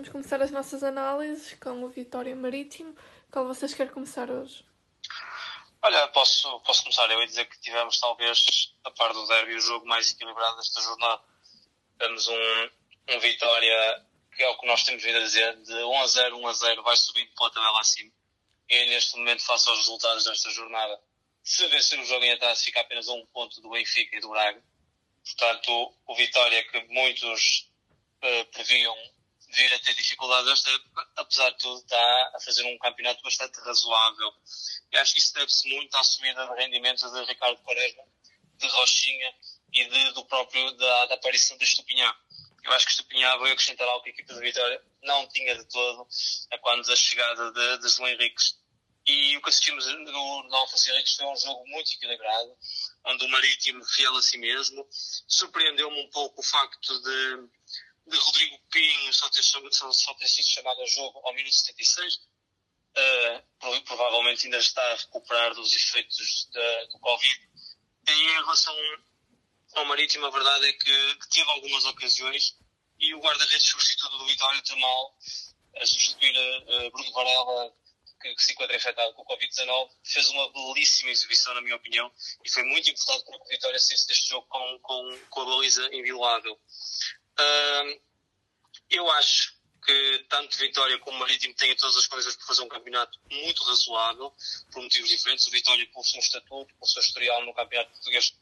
vamos começar as nossas análises com o Vitória Marítimo. Qual vocês querem começar hoje? Olha, posso, posso começar. Eu ia dizer que tivemos, talvez, a par do derby, o jogo mais equilibrado desta jornada. Temos um, um Vitória, que é o que nós temos vindo a dizer, de 1 a 0, 1 a 0, vai subindo pela tabela acima. E neste momento, face aos resultados desta jornada, se vencer o jogo em atraso, fica apenas a um ponto do Benfica e do Braga. Portanto, o Vitória, que muitos uh, previam vir a ter dificuldades esta época, apesar de tudo, está a fazer um campeonato bastante razoável. E acho que isso deve-se muito à subida de rendimento de Ricardo Quaresma, de Rochinha e de, do próprio, da, da aparição de Estupinhá. Eu acho que Estupinhá veio acrescentar algo que a equipa de Vitória não tinha de todo a quando da chegada de, de João Henriques. E o que assistimos no, no Alfonso Henriques foi um jogo muito equilibrado, onde o Marítimo, fiel a si mesmo, surpreendeu-me um pouco o facto de de Rodrigo Pinho só ter, só, ter sido chamado a jogo ao minuto 76. Uh, provavelmente ainda está a recuperar dos efeitos da, do Covid. E em relação ao Marítimo, a verdade é que, que teve algumas ocasiões e o guarda-redes substituto do Vitória mal a substituir uh, Bruno Varela, que, que se encontra infectado com o Covid-19, fez uma belíssima exibição, na minha opinião, e foi muito importante para o Vitória saísse deste jogo com, com, com a baliza inviolável. Uh, eu acho que tanto Vitória como Marítimo têm todas as coisas para fazer um campeonato muito razoável, por motivos diferentes. O Vitória pelo seu estatuto, pelo seu historial no campeonato português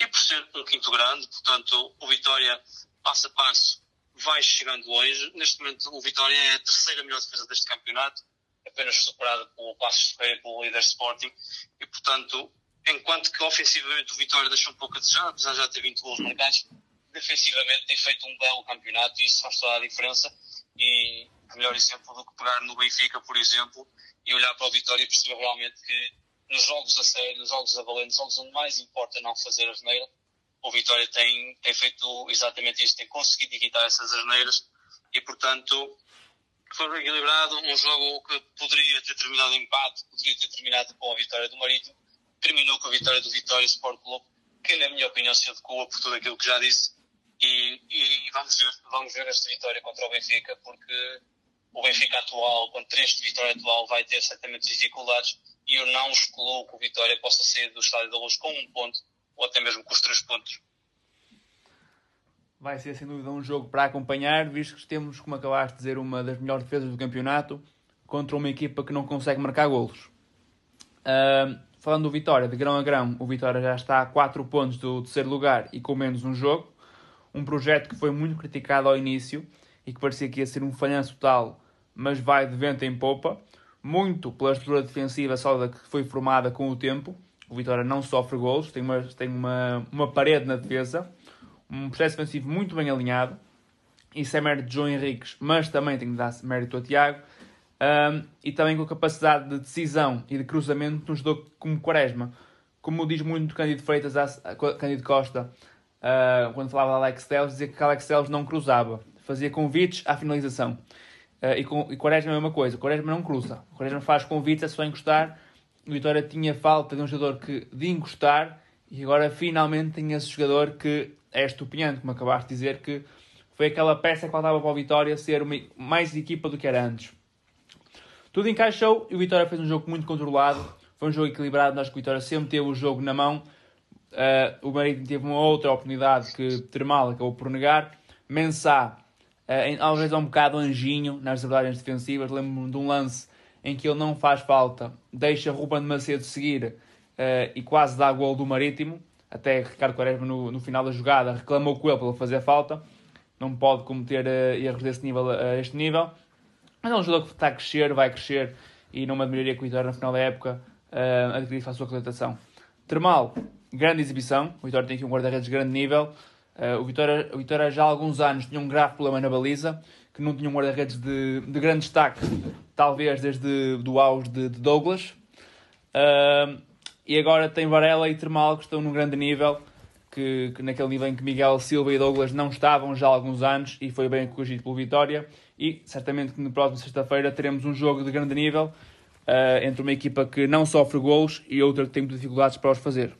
e por ser um quinto grande, portanto, o Vitória, passo a passo, vai chegando longe. Neste momento, o Vitória é a terceira melhor defesa deste campeonato, apenas superada pelo Passos de Ferreira pelo líder Sporting. E, portanto, enquanto que ofensivamente o Vitória deixa um pouco a desejar, apesar de já ter 20 gols marcados, defensivamente tem feito um belo campeonato e isso faz toda a diferença. E melhor exemplo do que pegar no Benfica, por exemplo, e olhar para o Vitória e perceber realmente que nos jogos a sério, nos jogos a valer, nos jogos onde mais importa não fazer asneira, o Vitória tem, tem feito exatamente isso, tem conseguido evitar essas asneiras e, portanto, foi equilibrado. Um jogo que poderia ter terminado em empate, poderia ter terminado com a vitória do Marítimo, terminou com a vitória do Vitória Sport Clube, que, na minha opinião, se adequa por tudo aquilo que já disse e, vamos, ver, vamos ver esta vitória contra o Benfica, porque o Benfica atual, contra este Vitória atual, vai ter certamente dificuldades e eu não excluo que o Vitória possa sair do Estádio da Luz com um ponto ou até mesmo com os três pontos. Vai ser sem dúvida um jogo para acompanhar, visto que temos, como acabaste de dizer, uma das melhores defesas do campeonato contra uma equipa que não consegue marcar golos. Uh, falando do Vitória, de grão a grão, o Vitória já está a 4 pontos do terceiro lugar e com menos um jogo um projeto que foi muito criticado ao início e que parecia que ia ser um falhanço total, mas vai de vento em popa, muito pela estrutura defensiva sólida que foi formada com o tempo. O Vitória não sofre golos, tem uma, tem uma, uma parede na defesa, um processo defensivo muito bem alinhado. Isso é mérito de João Henriques, mas também tem que dar mérito a Tiago. Um, e também com a capacidade de decisão e de cruzamento de um jogador como Quaresma. Como diz muito Cândido Freitas, Cândido Costa, uh, quando falava de Alex Telles, dizia que Alex Telles não cruzava, fazia convites à finalização. Uh, e, com, e Quaresma é a mesma coisa, Quaresma não cruza, Quaresma faz convites, é só encostar. O Vitória tinha falta de um jogador que, de encostar e agora finalmente tem esse jogador que é estupinhante, como acabaste de dizer, que foi aquela peça que faltava para o Vitória ser uma, mais equipa do que era antes. Tudo encaixou e o Vitória fez um jogo muito controlado, foi um jogo equilibrado, acho que o Vitória sempre teve o jogo na mão Uh, o Marítimo teve uma outra oportunidade que Termal acabou por negar. Mensá, uh, às vezes é um bocado anjinho nas abordagens defensivas. Lembro-me de um lance em que ele não faz falta, deixa Ruben Macedo seguir uh, e quase dá gol do Marítimo. Até Ricardo Quaresma, no, no, final da jogada, reclamou com ele para ele fazer falta. Não pode cometer erros desse nível a este nível. Mas é um jogador que está a crescer, vai crescer e não me admiraria que o Vitória, no final da época, uh, adquirisse a sua acreditação. Termal, grande exibição. O Vitória tem aqui um guarda-redes de grande nível. Uh, o, Vitória, o Vitória já há alguns anos tinha um grave problema na baliza, que não tinha um guarda-redes de, de grande destaque, talvez desde do auge de, de Douglas. Uh, e agora tem Varela e Termal que estão num grande nível, que, que, naquele nível em que Miguel Silva e Douglas não estavam já há alguns anos e foi bem corrigido pelo Vitória. E certamente que na próxima sexta-feira teremos um jogo de grande nível uh, entre uma equipa que não sofre golos e outra que tem dificuldades para os fazer.